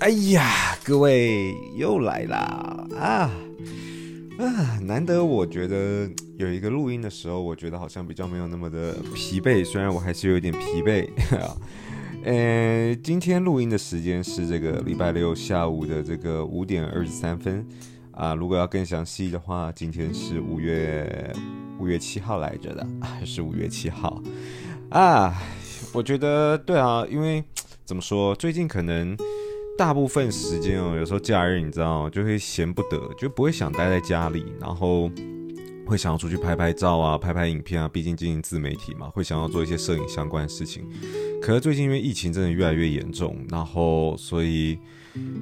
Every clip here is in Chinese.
哎呀，各位又来啦啊啊！难得我觉得有一个录音的时候，我觉得好像比较没有那么的疲惫，虽然我还是有点疲惫。呃，今天录音的时间是这个礼拜六下午的这个五点二十三分啊。如果要更详细的话，今天是五月五月七号来着的，还是五月七号啊？我觉得对啊，因为怎么说，最近可能。大部分时间哦，有时候假日你知道，就会闲不得，就不会想待在家里，然后会想要出去拍拍照啊，拍拍影片啊。毕竟经营自媒体嘛，会想要做一些摄影相关的事情。可是最近因为疫情真的越来越严重，然后所以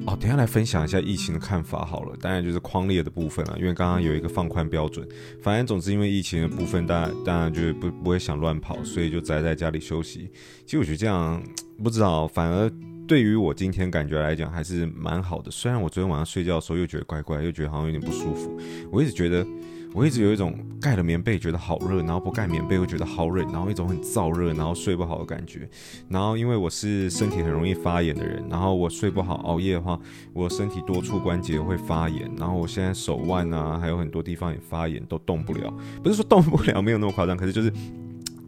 哦，等下来分享一下疫情的看法好了。当然就是框列的部分啊，因为刚刚有一个放宽标准。反正总之因为疫情的部分，当然当然就不不会想乱跑，所以就宅在家里休息。其实我觉得这样不知道，反而。对于我今天感觉来讲还是蛮好的，虽然我昨天晚上睡觉的时候又觉得怪怪，又觉得好像有点不舒服。我一直觉得，我一直有一种盖了棉被觉得好热，然后不盖棉被又觉得好冷，然后一种很燥热，然后睡不好的感觉。然后因为我是身体很容易发炎的人，然后我睡不好熬夜的话，我身体多处关节会发炎，然后我现在手腕啊还有很多地方也发炎，都动不了。不是说动不了，没有那么夸张，可是就是。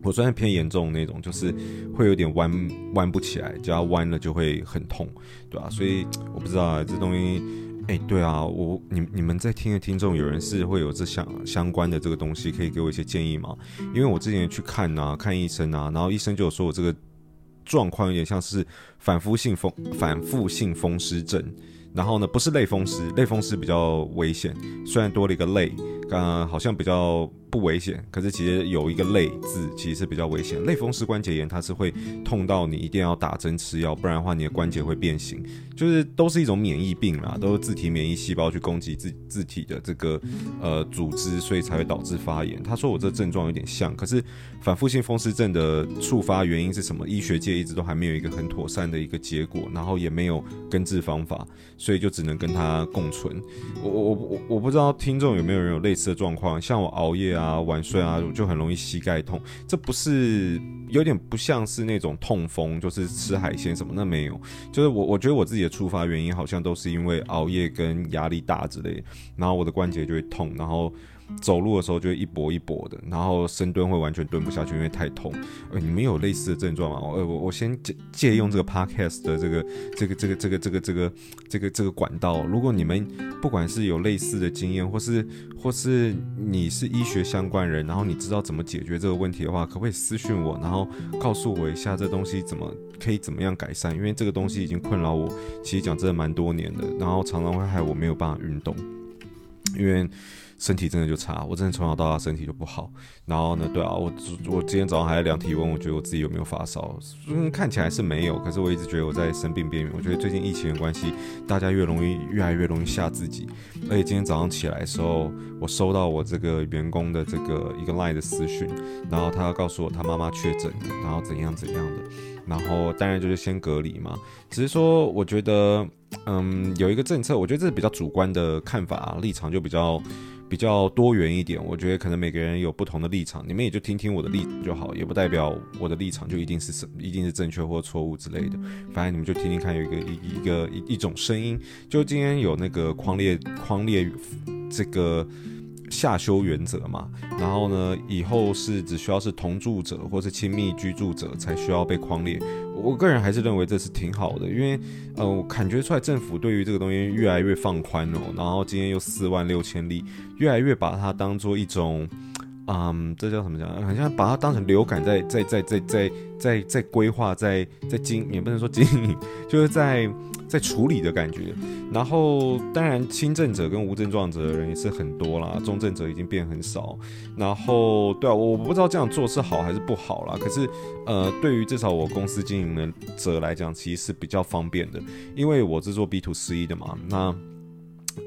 我虽然偏严重那种，就是会有点弯弯不起来，只要弯了就会很痛，对吧、啊？所以我不知道啊，这东西，哎、对啊，我你你们在听的听众有人是会有这相相关的这个东西，可以给我一些建议吗？因为我之前去看啊，看医生啊，然后医生就有说我这个状况有点像是反复性风反复性风湿症，然后呢，不是类风湿，类风湿比较危险，虽然多了一个类，刚刚好像比较。不危险，可是其实有一个类字，其实是比较危险。类风湿关节炎，它是会痛到你一定要打针吃药，不然的话你的关节会变形，就是都是一种免疫病啦，都是自体免疫细胞去攻击自自体的这个呃组织，所以才会导致发炎。他说我这症状有点像，可是反复性风湿症的触发原因是什么？医学界一直都还没有一个很妥善的一个结果，然后也没有根治方法，所以就只能跟它共存。我我我我不知道听众有没有人有类似的状况，像我熬夜啊。啊，晚睡啊，就很容易膝盖痛。这不是有点不像是那种痛风，就是吃海鲜什么？那没有，就是我我觉得我自己的触发原因好像都是因为熬夜跟压力大之类的，然后我的关节就会痛，然后。走路的时候就会一跛一跛的，然后深蹲会完全蹲不下去，因为太痛。呃，你们有类似的症状吗？呃，我我先借借用这个 podcast 的这个这个这个这个这个这个这个这个管道。如果你们不管是有类似的经验，或是或是你是医学相关人，然后你知道怎么解决这个问题的话，可不可以私讯我，然后告诉我一下这东西怎么可以怎么样改善？因为这个东西已经困扰我，其实讲真的蛮多年的，然后常常会害我没有办法运动，因为。身体真的就差，我真的从小到大身体就不好。然后呢，对啊，我我今天早上还在量体温，我觉得我自己有没有发烧？嗯，看起来是没有，可是我一直觉得我在生病边缘。我觉得最近疫情的关系，大家越容易越来越容易吓自己。而且今天早上起来的时候，我收到我这个员工的这个一个 line 的私讯，然后他要告诉我他妈妈确诊，然后怎样怎样的。然后当然就是先隔离嘛。只是说，我觉得，嗯，有一个政策，我觉得这是比较主观的看法啊，立场就比较。比较多元一点，我觉得可能每个人有不同的立场，你们也就听听我的立场就好，也不代表我的立场就一定是一定是正确或错误之类的。反正你们就听听看，有一个一一个一一种声音，就今天有那个匡列匡列这个。下修原则嘛，然后呢，以后是只需要是同住者或是亲密居住者才需要被框列。我个人还是认为这是挺好的，因为呃，我感觉出来政府对于这个东西越来越放宽哦。然后今天又四万六千例，越来越把它当做一种，嗯，这叫什么讲？好像把它当成流感在在在在在在在规划，在在经也不能说经营，就是在。在处理的感觉，然后当然轻症者跟无症状者的人也是很多啦，重症者已经变很少。然后对啊，我不知道这样做是好还是不好啦。可是呃，对于至少我公司经营的者来讲，其实是比较方便的，因为我是做 B to C 的嘛。那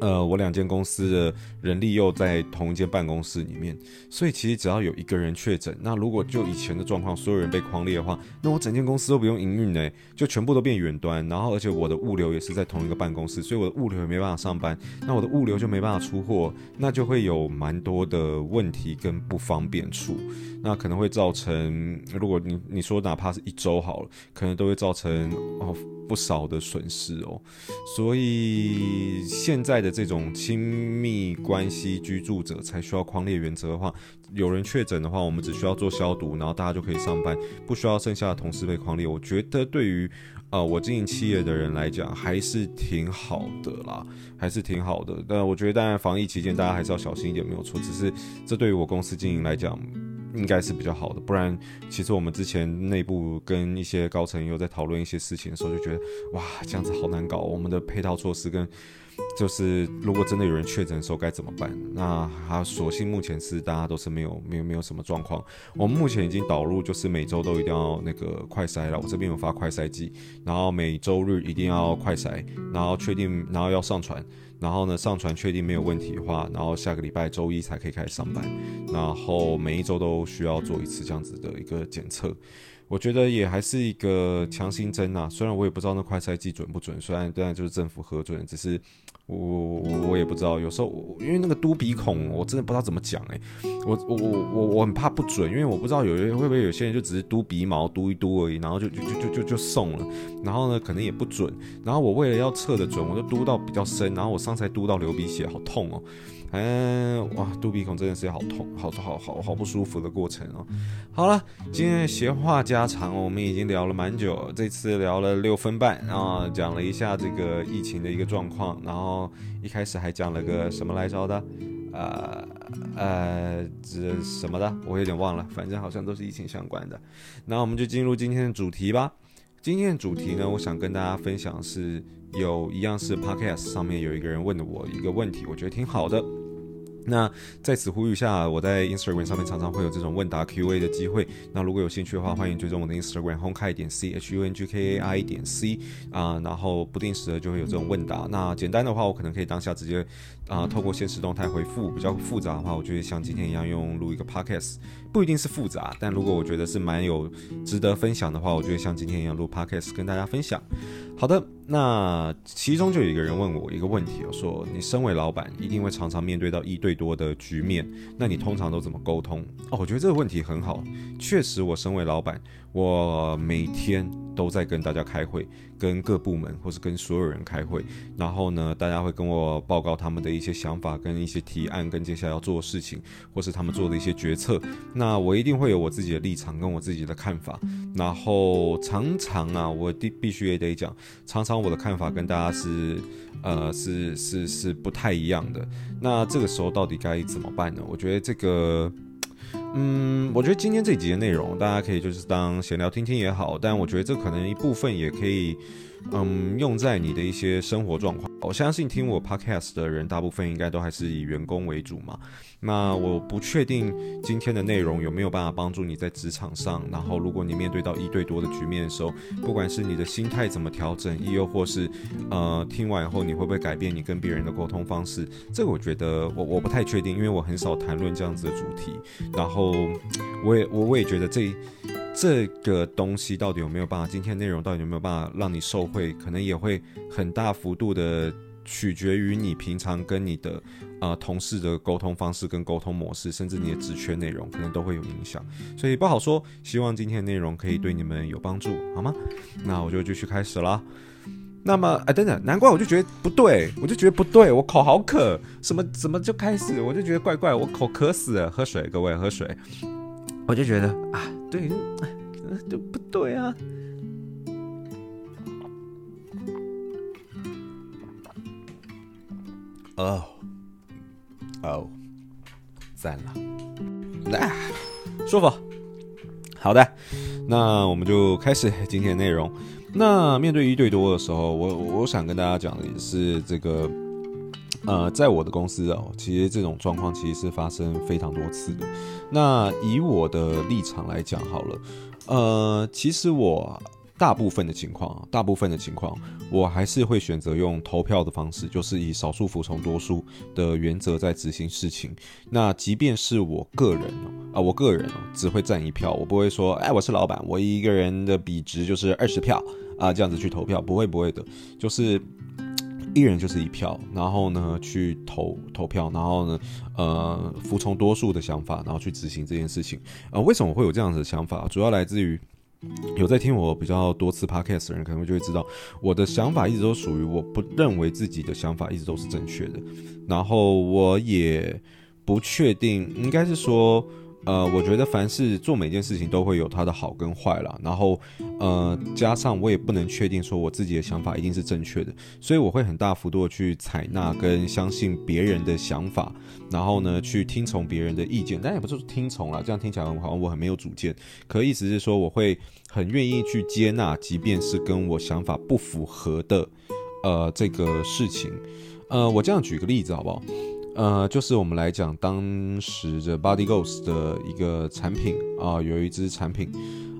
呃，我两间公司的人力又在同一间办公室里面，所以其实只要有一个人确诊，那如果就以前的状况，所有人被框列的话，那我整间公司都不用营运呢，就全部都变远端，然后而且我的物流也是在同一个办公室，所以我的物流也没办法上班，那我的物流就没办法出货，那就会有蛮多的问题跟不方便处，那可能会造成，如果你你说哪怕是一周好了，可能都会造成哦。不少的损失哦，所以现在的这种亲密关系居住者才需要框列原则的话，有人确诊的话，我们只需要做消毒，然后大家就可以上班，不需要剩下的同事被框列。我觉得对于呃我经营企业的人来讲，还是挺好的啦，还是挺好的。但我觉得当然防疫期间大家还是要小心一点，没有错。只是这对于我公司经营来讲。应该是比较好的，不然其实我们之前内部跟一些高层又在讨论一些事情的时候，就觉得哇，这样子好难搞。我们的配套措施跟就是如果真的有人确诊的时候该怎么办？那他所幸目前是大家都是没有没有没有什么状况。我们目前已经导入就是每周都一定要那个快筛了，我这边有发快筛剂，然后每周日一定要快筛，然后确定然后要上传。然后呢，上传确定没有问题的话，然后下个礼拜周一才可以开始上班。然后每一周都需要做一次这样子的一个检测。我觉得也还是一个强心针呐，虽然我也不知道那快筛剂准不准，虽然当然就是政府核准，只是我我我也不知道。有时候因为那个嘟鼻孔，我真的不知道怎么讲哎，我我我我我很怕不准，因为我不知道有人会不会有些人就只是嘟鼻毛嘟一嘟而已，然后就就就就就就送了，然后呢可能也不准，然后我为了要测得准，我就嘟到比较深，然后我上次还嘟到流鼻血，好痛哦。嗯，哇，肚鼻孔真的是好痛，好好好好不舒服的过程哦。好了，今天的闲话家常，我们已经聊了蛮久，这次聊了六分半，然后讲了一下这个疫情的一个状况，然后一开始还讲了个什么来着的，呃呃，这什么的，我有点忘了，反正好像都是疫情相关的。那我们就进入今天的主题吧。今天的主题呢，我想跟大家分享是。有一样是 Podcast 上面有一个人问了我一个问题，我觉得挺好的。那在此呼吁下，我在 Instagram 上面常常会有这种问答 Q&A 的机会。那如果有兴趣的话，欢迎追踪我的 Instagram，Hong Kai 点 C H U N G K A I 点 C 啊，然后不定时的就会有这种问答。那简单的话，我可能可以当下直接啊透过现实动态回复。比较复杂的话，我就会像今天一样用录一个 Podcast，不一定是复杂，但如果我觉得是蛮有值得分享的话，我就会像今天一样录 Podcast 跟大家分享。好的，那其中就有一个人问我一个问题，我说你身为老板，一定会常常面对到一对多的局面，那你通常都怎么沟通？哦，我觉得这个问题很好，确实，我身为老板，我每天都在跟大家开会。跟各部门或是跟所有人开会，然后呢，大家会跟我报告他们的一些想法、跟一些提案、跟接下来要做的事情，或是他们做的一些决策。那我一定会有我自己的立场跟我自己的看法。然后常常啊，我必必须也得讲，常常我的看法跟大家是呃是是是不太一样的。那这个时候到底该怎么办呢？我觉得这个。嗯，我觉得今天这集的内容，大家可以就是当闲聊听听也好，但我觉得这可能一部分也可以。嗯，用在你的一些生活状况。我相信听我 podcast 的人，大部分应该都还是以员工为主嘛。那我不确定今天的内容有没有办法帮助你在职场上。然后，如果你面对到一对多的局面的时候，不管是你的心态怎么调整，亦又或是呃听完以后你会不会改变你跟别人的沟通方式，这个我觉得我我不太确定，因为我很少谈论这样子的主题。然后，我也我我也觉得这。这个东西到底有没有办法？今天内容到底有没有办法让你受惠？可能也会很大幅度的取决于你平常跟你的啊、同事的沟通方式跟沟通模式，甚至你的职缺内容，可能都会有影响。所以不好说。希望今天的内容可以对你们有帮助，好吗？那我就继续开始啦。那么，哎，等等，难怪我就觉得不对，我就觉得不对，我口好渴，什么怎么就开始，我就觉得怪怪，我口渴死了，喝水，各位喝水。我就觉得啊，对，就不对啊。哦，哦，赞了，来，舒服。好的，那我们就开始今天的内容。那面对一对多的时候，我我想跟大家讲的也是这个。呃，在我的公司哦，其实这种状况其实是发生非常多次的。那以我的立场来讲好了，呃，其实我大部分的情况，大部分的情况，我还是会选择用投票的方式，就是以少数服从多数的原则在执行事情。那即便是我个人哦，啊，我个人，只会占一票，我不会说，哎，我是老板，我一个人的比值就是二十票啊，这样子去投票，不会，不会的，就是一人就是一票，然后呢去投投票，然后呢，呃，服从多数的想法，然后去执行这件事情。呃，为什么会有这样子的想法？主要来自于。有在听我比较多次 podcast 的人，可能就会知道我的想法一直都属于我不认为自己的想法一直都是正确的，然后我也不确定，应该是说。呃，我觉得凡是做每件事情都会有它的好跟坏啦。然后，呃，加上我也不能确定说我自己的想法一定是正确的，所以我会很大幅度去采纳跟相信别人的想法，然后呢，去听从别人的意见，但也不是听从啦，这样听起来好像我很没有主见。可意思是说，我会很愿意去接纳，即便是跟我想法不符合的，呃，这个事情。呃，我这样举个例子好不好？呃，就是我们来讲当时的 Body Ghost 的一个产品啊、有一支产品，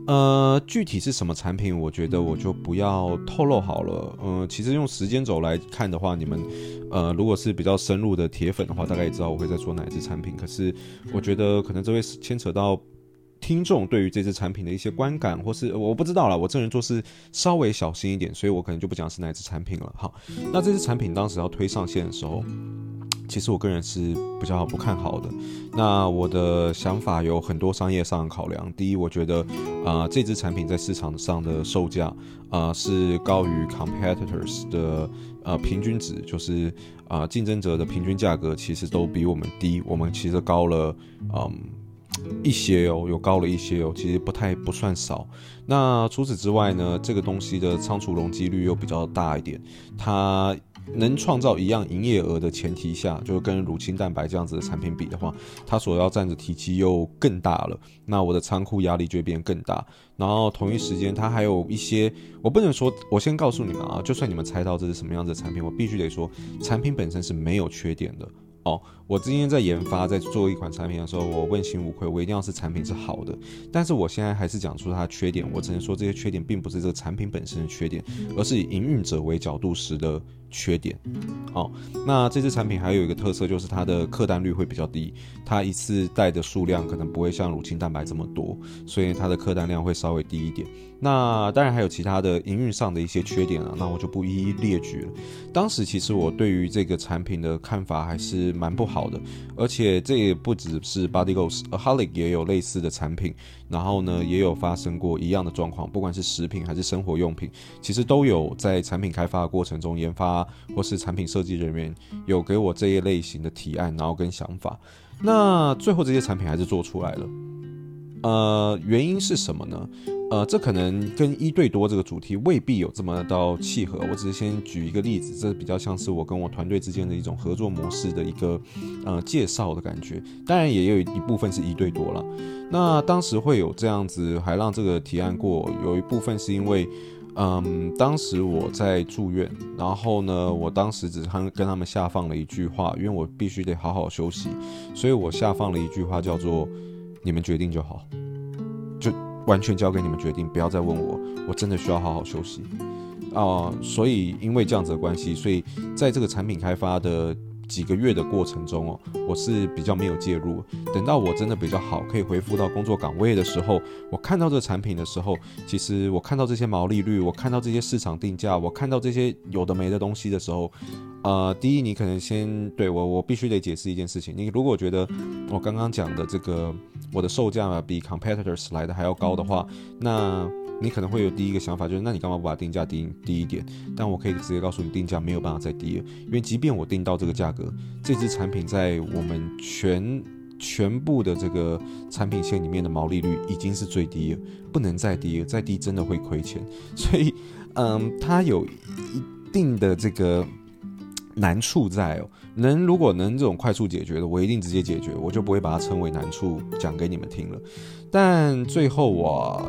呃，具体是什么产品，我觉得我就不要透露好了。呃，其实用时间轴来看的话，你们呃，如果是比较深入的铁粉的话，大概也知道我会在说哪一支产品。可是我觉得可能这会牵扯到听众对于这支产品的一些观感，或是我不知道啦，我这人做事稍微小心一点，所以我可能就不讲是哪一支产品了。好，那这支产品当时要推上线的时候。其实我个人是比较不看好的。那我的想法有很多商业上的考量。第一，我觉得啊、呃，这支产品在市场上的售价啊、是高于 competitors 的呃平均值，就是啊呃、竞争者的平均价格其实都比我们低，我们其实高了嗯一些哦，有高了一些哦，其实不太不算少。那除此之外呢，这个东西的仓储容积率又比较大一点，它。能创造一样营业额的前提下，就跟乳清蛋白这样子的产品比的话，它所要占的体积又更大了。那我的仓库压力就会变更大。然后同一时间，它还有一些，我不能说，我先告诉你们啊，就算你们猜到这是什么样子的产品，我必须得说，产品本身是没有缺点的。哦，我今天在研发，在做一款产品的时候，我问心无愧，我一定要是产品是好的。但是我现在还是讲出它的缺点，我只能说这些缺点并不是这个产品本身的缺点，而是以营运者为角度时的缺点。哦，那这支产品还有一个特色，就是它的客单率会比较低，它一次带的数量可能不会像乳清蛋白这么多，所以它的客单量会稍微低一点。那当然还有其他的营运上的一些缺点啊，那我就不一一列举了。当时其实我对于这个产品的看法还是蛮不好的，而且这也不只是 Body g o s h o l i c 也有类似的产品，然后呢也有发生过一样的状况，不管是食品还是生活用品，其实都有在产品开发的过程中，研发或是产品设计人员有给我这一类型的提案，然后跟想法，那最后这些产品还是做出来了。呃，原因是什么呢？呃，这可能跟一对多这个主题未必有这么到契合。我只是先举一个例子，这比较像是我跟我团队之间的一种合作模式的一个呃介绍的感觉。当然，也有一部分是一对多了。那当时会有这样子，还让这个提案过，有一部分是因为，嗯，当时我在住院，然后呢，我当时只是跟他们下放了一句话，因为我必须得好好休息，所以我下放了一句话叫做。你们决定就好，就完全交给你们决定，不要再问我，我真的需要好好休息啊、所以因为这样子的关系，所以在这个产品开发的。几个月的过程中哦，我是比较没有介入。等到我真的比较好，可以恢复到工作岗位的时候，我看到这产品的时候，其实我看到这些毛利率，我看到这些市场定价，我看到这些有的没的东西的时候，呃，第一，你可能先对我，我必须得解释一件事情。你如果觉得我刚刚讲的这个我的售价比 competitors 来的还要高的话，那。你可能会有第一个想法，就是那你干嘛不把定价低低一点？但我可以直接告诉你，定价没有办法再低了，因为即便我定到这个价格，这支产品在我们全全部的这个产品线里面的毛利率已经是最低了，不能再低了，再低真的会亏钱。所以，嗯，它有一定的这个难处在哦。能如果能这种快速解决的，我一定直接解决，我就不会把它称为难处讲给你们听了。但最后我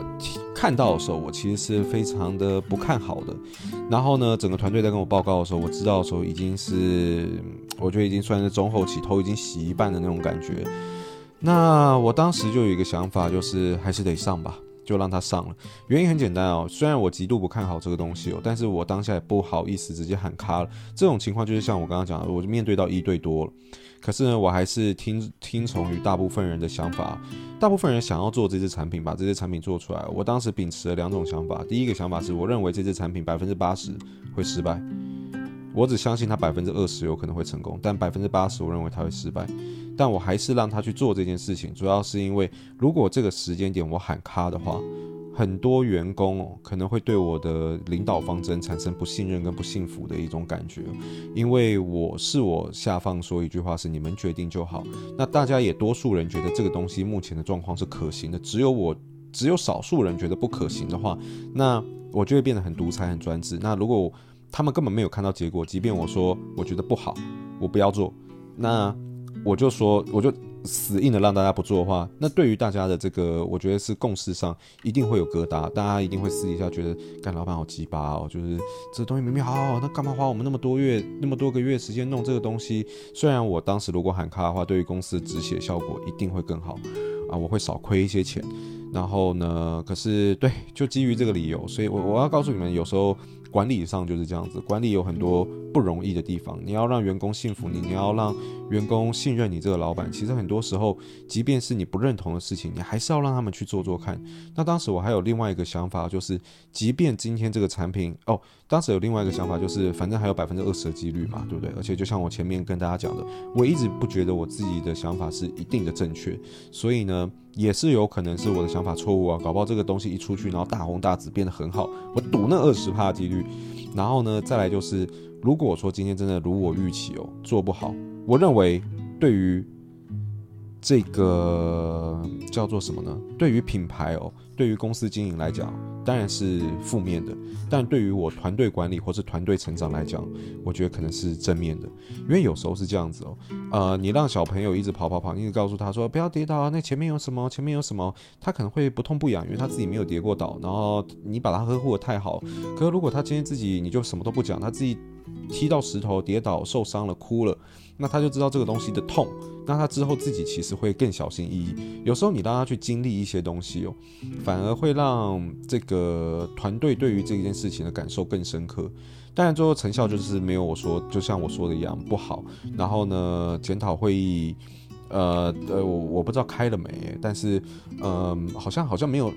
看到的时候，我其实是非常的不看好的。然后呢，整个团队在跟我报告的时候，我知道的时候已经是，我觉得已经算是中后期，头已经洗一半的那种感觉。那我当时就有一个想法，就是还是得上吧。就让他上了。原因很简单哦，虽然我极度不看好这个东西哦，但是我当下也不好意思直接喊卡了。这种情况就是像我刚刚讲的，我就面对到一对多了。可是呢，我还是听听从于大部分人的想法。大部分人想要做这支产品，把这支产品做出来。我当时秉持了两种想法。第一个想法是我认为这支产品百分之八十会失败，我只相信他百分之二十有可能会成功，但百分之八十我认为他会失败。但我还是让他去做这件事情，主要是因为如果这个时间点我喊卡的话。很多员工，可能会对我的领导方针产生不信任跟不幸福的一种感觉，因为我是我下放说一句话是你们决定就好，那大家也多数人觉得这个东西目前的状况是可行的，只有我只有少数人觉得不可行的话，那我就会变得很独裁很专制。那如果他们根本没有看到结果，即便我说我觉得不好，我不要做，那我就说我就。死硬的让大家不做的话，那对于大家的这个，我觉得是共识上一定会有疙瘩，大家一定会私底下觉得干老板好鸡巴哦，就是这东西明明好好，那干嘛花我们那么多月那么多个月时间弄这个东西？虽然我当时如果喊卡的话，对于公司止血效果一定会更好啊，我会少亏一些钱。然后呢，可是对，就基于这个理由，所以我我要告诉你们，有时候。管理上就是这样子，管理有很多不容易的地方。你要让员工信服你，你要让员工信任你这个老板。其实很多时候，即便是你不认同的事情，你还是要让他们去做做看。那当时我还有另外一个想法，就是即便今天这个产品哦，当时有另外一个想法，就是反正还有百分之二十的几率嘛，对不对？而且就像我前面跟大家讲的，我一直不觉得我自己的想法是一定的正确，所以呢。也是有可能是我的想法错误啊，搞不好这个东西一出去，然后大红大紫变得很好，我赌那二十趴的几率。然后呢，再来就是，如果说今天真的如我预期哦，做不好，我认为对于。这个叫做什么呢？对于品牌哦，对于公司经营来讲，当然是负面的；但对于我团队管理或是团队成长来讲，我觉得可能是正面的。因为有时候是这样子哦，呃，你让小朋友一直跑跑跑，一直告诉他说不要跌倒啊，那前面有什么？前面有什么？他可能会不痛不痒，因为他自己没有跌过倒。然后你把他呵护的太好，可是如果他今天自己你就什么都不讲，他自己踢到石头跌倒受伤了哭了。那他就知道这个东西的痛，那他之后自己其实会更小心翼翼。有时候你让他去经历一些东西哦，反而会让这个呃团队对于这件事情的感受更深刻。当然最后成效就是没有我说，就像我说的一样不好。然后呢，检讨会议，呃呃，我我不知道开了没，但是嗯、好像好像没有。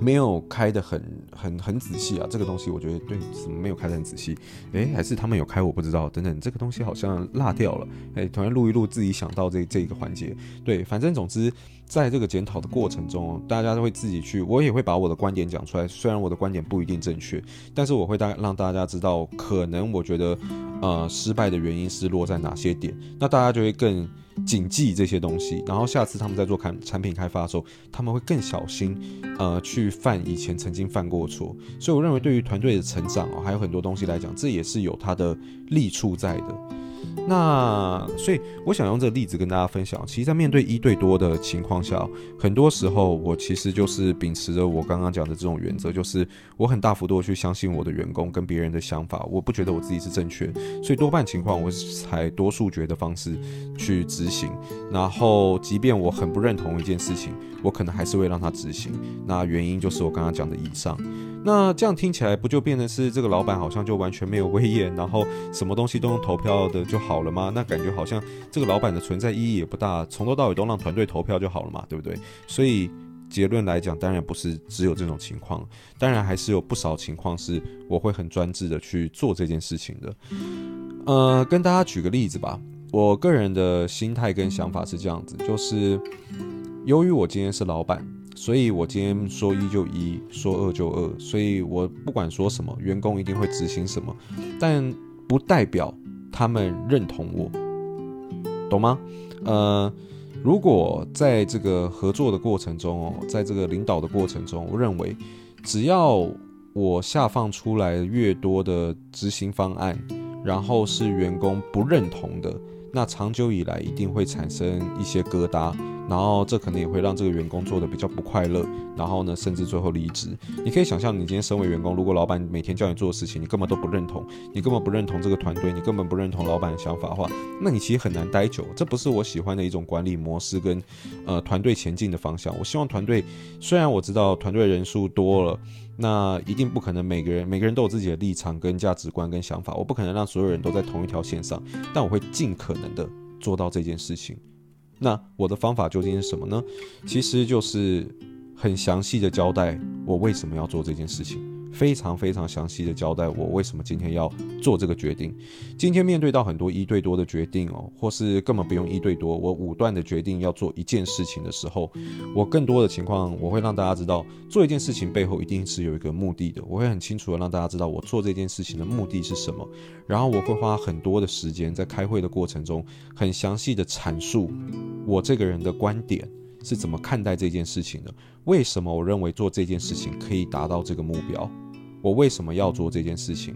没有开得很很很仔细啊，这个东西我觉得对，怎么没有开得很仔细？诶，还是他们有开，我不知道。等等，这个东西好像落掉了。诶，突然录一录，自己想到这这一个环节。对，反正总之，在这个检讨的过程中，大家都会自己去，我也会把我的观点讲出来。虽然我的观点不一定正确，但是我会大让大家知道，可能我觉得呃失败的原因是落在哪些点，那大家就会更。谨记这些东西，然后下次他们在做开产品开发的时候，他们会更小心，呃，去犯以前曾经犯过错。所以我认为，对于团队的成长哦，还有很多东西来讲，这也是有它的利处在的。那所以，我想用这个例子跟大家分享。其实，在面对一对多的情况下，很多时候我其实就是秉持着我刚刚讲的这种原则，就是我很大幅度去相信我的员工跟别人的想法，我不觉得我自己是正确，所以多半情况我是采多数决的方式去执行。然后，即便我很不认同一件事情，我可能还是会让他执行。那原因就是我刚刚讲的以上。那这样听起来不就变成是这个老板好像就完全没有威严，然后什么东西都用投票的就好好了吗？那感觉好像这个老板的存在意义也不大，从头到尾都让团队投票就好了嘛，对不对？所以结论来讲，当然不是只有这种情况，当然还是有不少情况是我会很专制的去做这件事情的。呃，跟大家举个例子吧，我个人的心态跟想法是这样子，就是由于我今天是老板。所以我今天说一就一，说二就二，所以我不管说什么，员工一定会执行什么，但不代表他们认同我，懂吗？呃，如果在这个合作的过程中哦，在这个领导的过程中，我认为只要我下放出来越多的执行方案，然后是员工不认同的，那长久以来一定会产生一些疙瘩。然后这可能也会让这个员工做的比较不快乐，然后呢，甚至最后离职。你可以想象，你今天身为员工，如果老板每天叫你做的事情，你根本都不认同，你根本不认同这个团队，你根本不认同老板的想法的话，那你其实很难待久。这不是我喜欢的一种管理模式跟呃团队前进的方向。我希望团队，虽然我知道团队人数多了，那一定不可能每个人每个人都有自己的立场跟价值观跟想法，我不可能让所有人都在同一条线上，但我会尽可能的做到这件事情。那我的方法究竟是什么呢？其实就是很详细的交代我为什么要做这件事情。非常非常详细的交代我为什么今天要做这个决定。今天面对到很多一对多的决定哦，或是根本不用一对多，我武断的决定要做一件事情的时候，我更多的情况我会让大家知道，做一件事情背后一定是有一个目的的。我会很清楚的让大家知道我做这件事情的目的是什么，然后我会花很多的时间在开会的过程中，很详细的阐述我这个人的观点是怎么看待这件事情的，为什么我认为做这件事情可以达到这个目标。我为什么要做这件事情？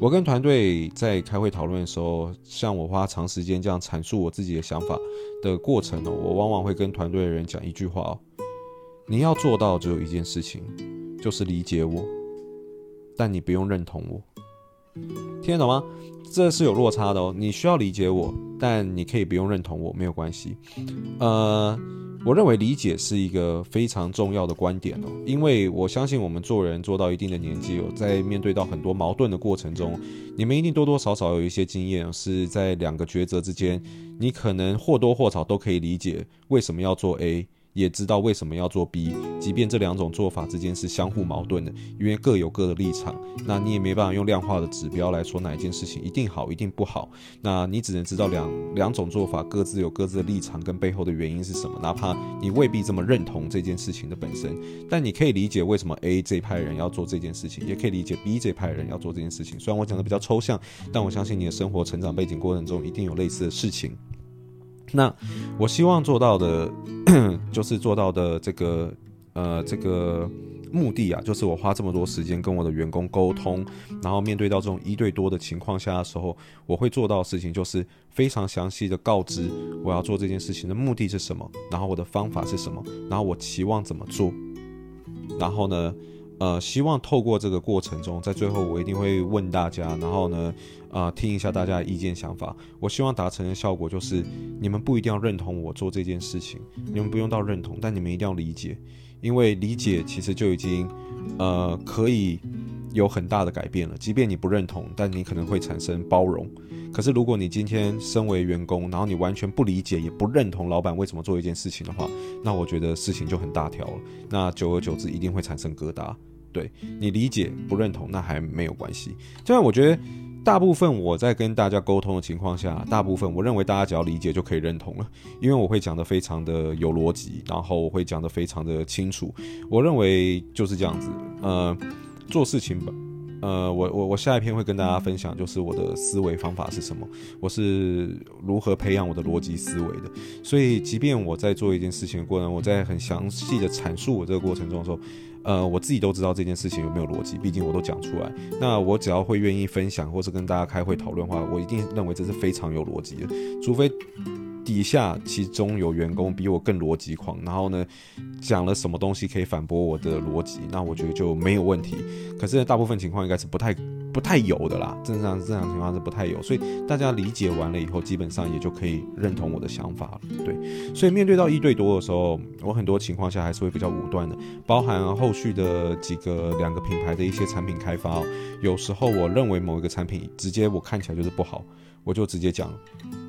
我跟团队在开会讨论的时候，像我花长时间这样阐述我自己的想法的过程呢，我往往会跟团队的人讲一句话哦：你要做到只有一件事情，就是理解我，但你不用认同我。听得懂吗？这是有落差的哦。你需要理解我，但你可以不用认同我，没有关系。呃。我认为理解是一个非常重要的观点哦，因为我相信我们做人做到一定的年纪哦，在面对到很多矛盾的过程中，你们一定多多少少有一些经验，是在两个抉择之间，你可能或多或少都可以理解为什么要做 A。也知道为什么要做 B，即便这两种做法之间是相互矛盾的，因为各有各的立场。那你也没办法用量化的指标来说哪一件事情一定好，一定不好。那你只能知道两两种做法各自有各自的立场跟背后的原因是什么，哪怕你未必这么认同这件事情的本身，但你可以理解为什么 A 这派人要做这件事情，也可以理解 B 这派人要做这件事情。虽然我讲的比较抽象，但我相信你的生活成长背景过程中一定有类似的事情。那我希望做到的，就是做到的这个，呃，这个目的啊，就是我花这么多时间跟我的员工沟通，然后面对到这种一对多的情况下的时候，我会做到的事情就是非常详细的告知我要做这件事情的目的是什么，然后我的方法是什么，然后我期望怎么做，然后呢，呃，希望透过这个过程中，在最后我一定会问大家，然后呢。啊、听一下大家的意见想法。我希望达成的效果就是，你们不一定要认同我做这件事情，你们不用到认同，但你们一定要理解，因为理解其实就已经，呃，可以有很大的改变了。即便你不认同，但你可能会产生包容。可是如果你今天身为员工，然后你完全不理解也不认同老板为什么做一件事情的话，那我觉得事情就很大条了。那久而久之一定会产生疙瘩。对，你理解不认同，那还没有关系。这样我觉得。大部分我在跟大家沟通的情况下，大部分我认为大家只要理解就可以认同了，因为我会讲得非常的有逻辑，然后我会讲得非常的清楚。我认为就是这样子，呃，做事情吧，呃，我我我下一篇会跟大家分享，就是我的思维方法是什么，我是如何培养我的逻辑思维的。所以，即便我在做一件事情的过程，我在很详细的阐述我这个过程中的时候。呃，我自己都知道这件事情有没有逻辑，毕竟我都讲出来。那我只要会愿意分享，或是跟大家开会讨论的话，我一定认为这是非常有逻辑的，除非。底下其中有员工比我更逻辑狂，然后呢，讲了什么东西可以反驳我的逻辑，那我觉得就没有问题。可是大部分情况应该是不太不太有的啦，正常正常情况是不太有，所以大家理解完了以后，基本上也就可以认同我的想法了。对，所以面对到一对多的时候，我很多情况下还是会比较武断的，包含后续的几个两个品牌的一些产品开发，有时候我认为某一个产品直接我看起来就是不好。我就直接讲，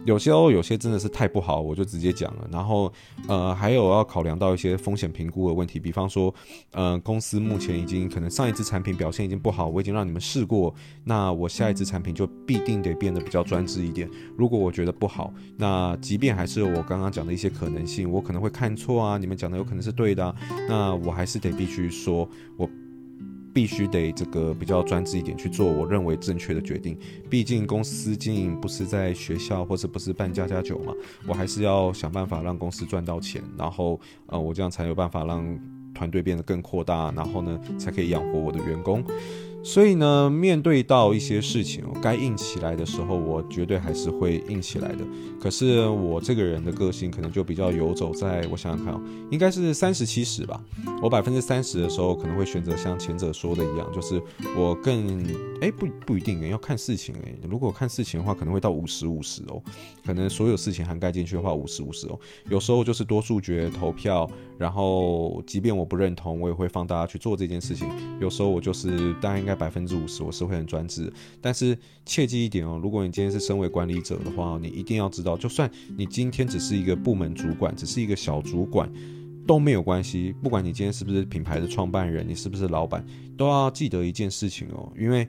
有些哦，有些真的是太不好，我就直接讲了。然后，呃，还有要考量到一些风险评估的问题，比方说，呃，公司目前已经可能上一支产品表现已经不好，我已经让你们试过，那我下一支产品就必定得变得比较专制一点。如果我觉得不好，那即便还是我刚刚讲的一些可能性，我可能会看错啊，你们讲的有可能是对的，那我还是得必须说，我。必须得这个比较专制一点去做我认为正确的决定，毕竟公司经营不是在学校或者不是办家家酒嘛，我还是要想办法让公司赚到钱，然后呃我这样才有办法让团队变得更扩大，然后呢才可以养活我的员工。所以呢，面对到一些事情，该硬起来的时候，我绝对还是会硬起来的。可是我这个人的个性可能就比较游走在，我想想看，应该是三十七十吧。我百分之三十的时候，可能会选择像前者说的一样，就是我更哎不不一定要看事情哎。如果看事情的话，可能会到五十五十哦。可能所有事情涵盖进去的话，五十五十哦。有时候就是多数决投票，然后即便我不认同，我也会放大家去做这件事情。有时候我就是大家应该。百分之五十，我是会很专制，但是切记一点哦，如果你今天是身为管理者的话，你一定要知道，就算你今天只是一个部门主管，只是一个小主管都没有关系。不管你今天是不是品牌的创办人，你是不是老板，都要记得一件事情哦，因为。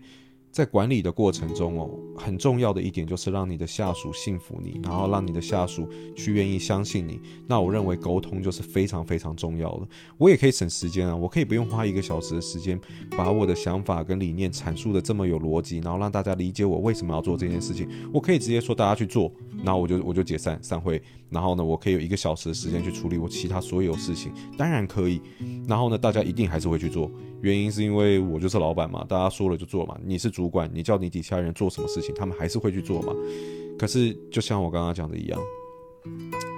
在管理的过程中哦，很重要的一点就是让你的下属信服你，然后让你的下属去愿意相信你。那我认为沟通就是非常非常重要的。我也可以省时间啊，我可以不用花一个小时的时间，把我的想法跟理念阐述的这么有逻辑，然后让大家理解我为什么要做这件事情。我可以直接说大家去做，然后我就我就解散散会。然后呢，我可以有一个小时的时间去处理我其他所有事情，当然可以。然后呢，大家一定还是会去做，原因是因为我就是老板嘛，大家说了就做嘛。你是主管，你叫你底下人做什么事情，他们还是会去做嘛。可是就像我刚刚讲的一样。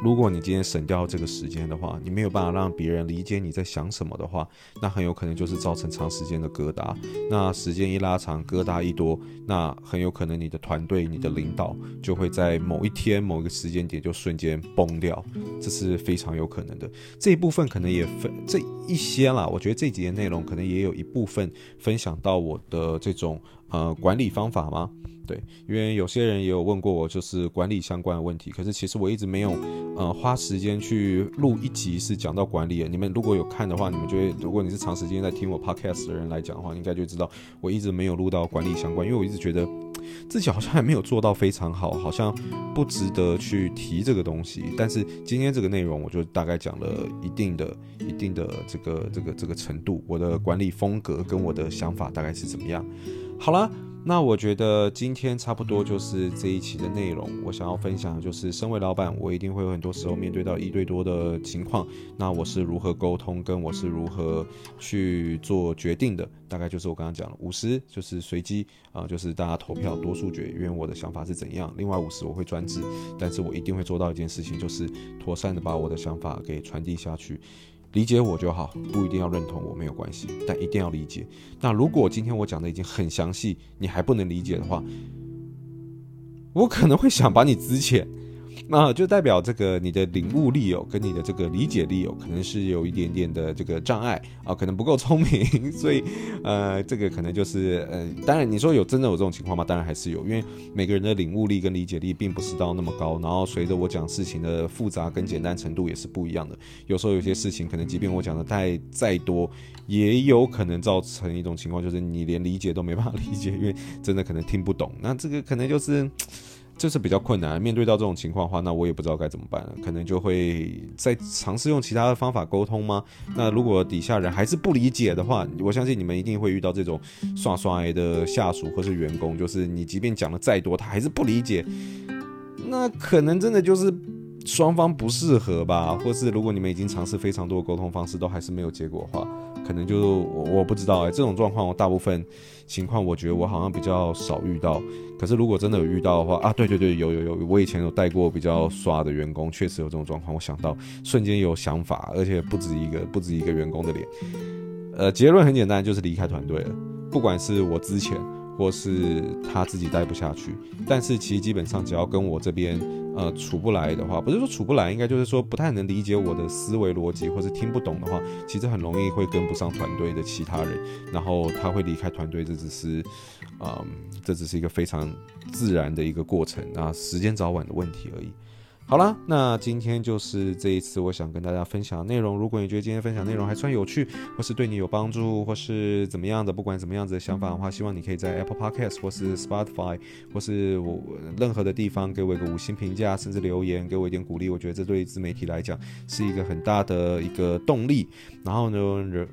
如果你今天省掉这个时间的话，你没有办法让别人理解你在想什么的话，那很有可能就是造成长时间的疙瘩。那时间一拉长，疙瘩一多，那很有可能你的团队、你的领导就会在某一天、某一个时间点就瞬间崩掉，这是非常有可能的。这一部分可能也分这一些啦，我觉得这几节内容可能也有一部分分享到我的这种呃管理方法吗？对，因为有些人也有问过我，就是管理相关的问题。可是其实我一直没有，呃，花时间去录一集是讲到管理的。你们如果有看的话，你们就会，如果你是长时间在听我 podcast 的人来讲的话，应该就知道我一直没有录到管理相关，因为我一直觉得自己好像还没有做到非常好，好像不值得去提这个东西。但是今天这个内容，我就大概讲了一定的、一定的这个、这个、这个程度，我的管理风格跟我的想法大概是怎么样。好了。那我觉得今天差不多就是这一期的内容。我想要分享的就是，身为老板，我一定会有很多时候面对到一对多的情况。那我是如何沟通，跟我是如何去做决定的？大概就是我刚刚讲了，五十就是随机啊，就是大家投票多数决，因为我的想法是怎样。另外五十我会专制，但是我一定会做到一件事情，就是妥善的把我的想法给传递下去。理解我就好，不一定要认同我没有关系，但一定要理解。那如果今天我讲的已经很详细，你还不能理解的话，我可能会想把你资遣。那就代表这个你的领悟力哦，跟你的这个理解力哦，可能是有一点点的这个障碍啊，可能不够聪明，所以呃，这个可能就是呃，当然你说有真的有这种情况吗？当然还是有，因为每个人的领悟力跟理解力并不是到那么高，然后随着我讲事情的复杂跟简单程度也是不一样的。有时候有些事情可能即便我讲的太再多，也有可能造成一种情况，就是你连理解都没办法 理解，因为真的可能听不懂。那这个可能就是。这是比较困难，面对到这种情况的话，那我也不知道该怎么办了，可能就会再尝试用其他的方法沟通吗？那如果底下人还是不理解的话，我相信你们一定会遇到这种刷刷的下属或是员工，就是你即便讲了再多，他还是不理解，那可能真的就是双方不适合吧，或是如果你们已经尝试非常多的沟通方式都还是没有结果的话，可能就我我不知道哎、这种状况我大部分情况我觉得我好像比较少遇到。可是如果真的有遇到的话啊，对对对，有有有，我以前有带过比较刷的员工，确实有这种状况。我想到瞬间有想法，而且不止一个，不止一个员工的脸。呃，结论很简单，就是离开团队了。不管是我之前，或是他自己待不下去，但是其实基本上只要跟我这边呃处不来的话，不是说处不来，应该就是说不太能理解我的思维逻辑，或是听不懂的话，其实很容易会跟不上团队的其他人，然后他会离开团队，这只是。嗯，这只是一个非常自然的一个过程，那时间早晚的问题而已。好了，那今天就是这一次我想跟大家分享的内容。如果你觉得今天分享内容还算有趣，或是对你有帮助，或是怎么样的，不管怎么样子的想法的话，希望你可以在 Apple Podcast 或是 Spotify 或是我任何的地方给我一个五星评价，甚至留言给我一点鼓励。我觉得这对自媒体来讲是一个很大的一个动力。然后呢，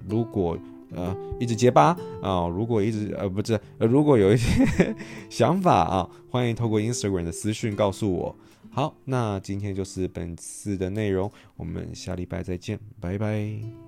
如果呃，一直结巴啊、呃！如果一直呃不是呃，如果有一些 想法啊，欢迎透过 Instagram 的私讯告诉我。好，那今天就是本次的内容，我们下礼拜再见，拜拜。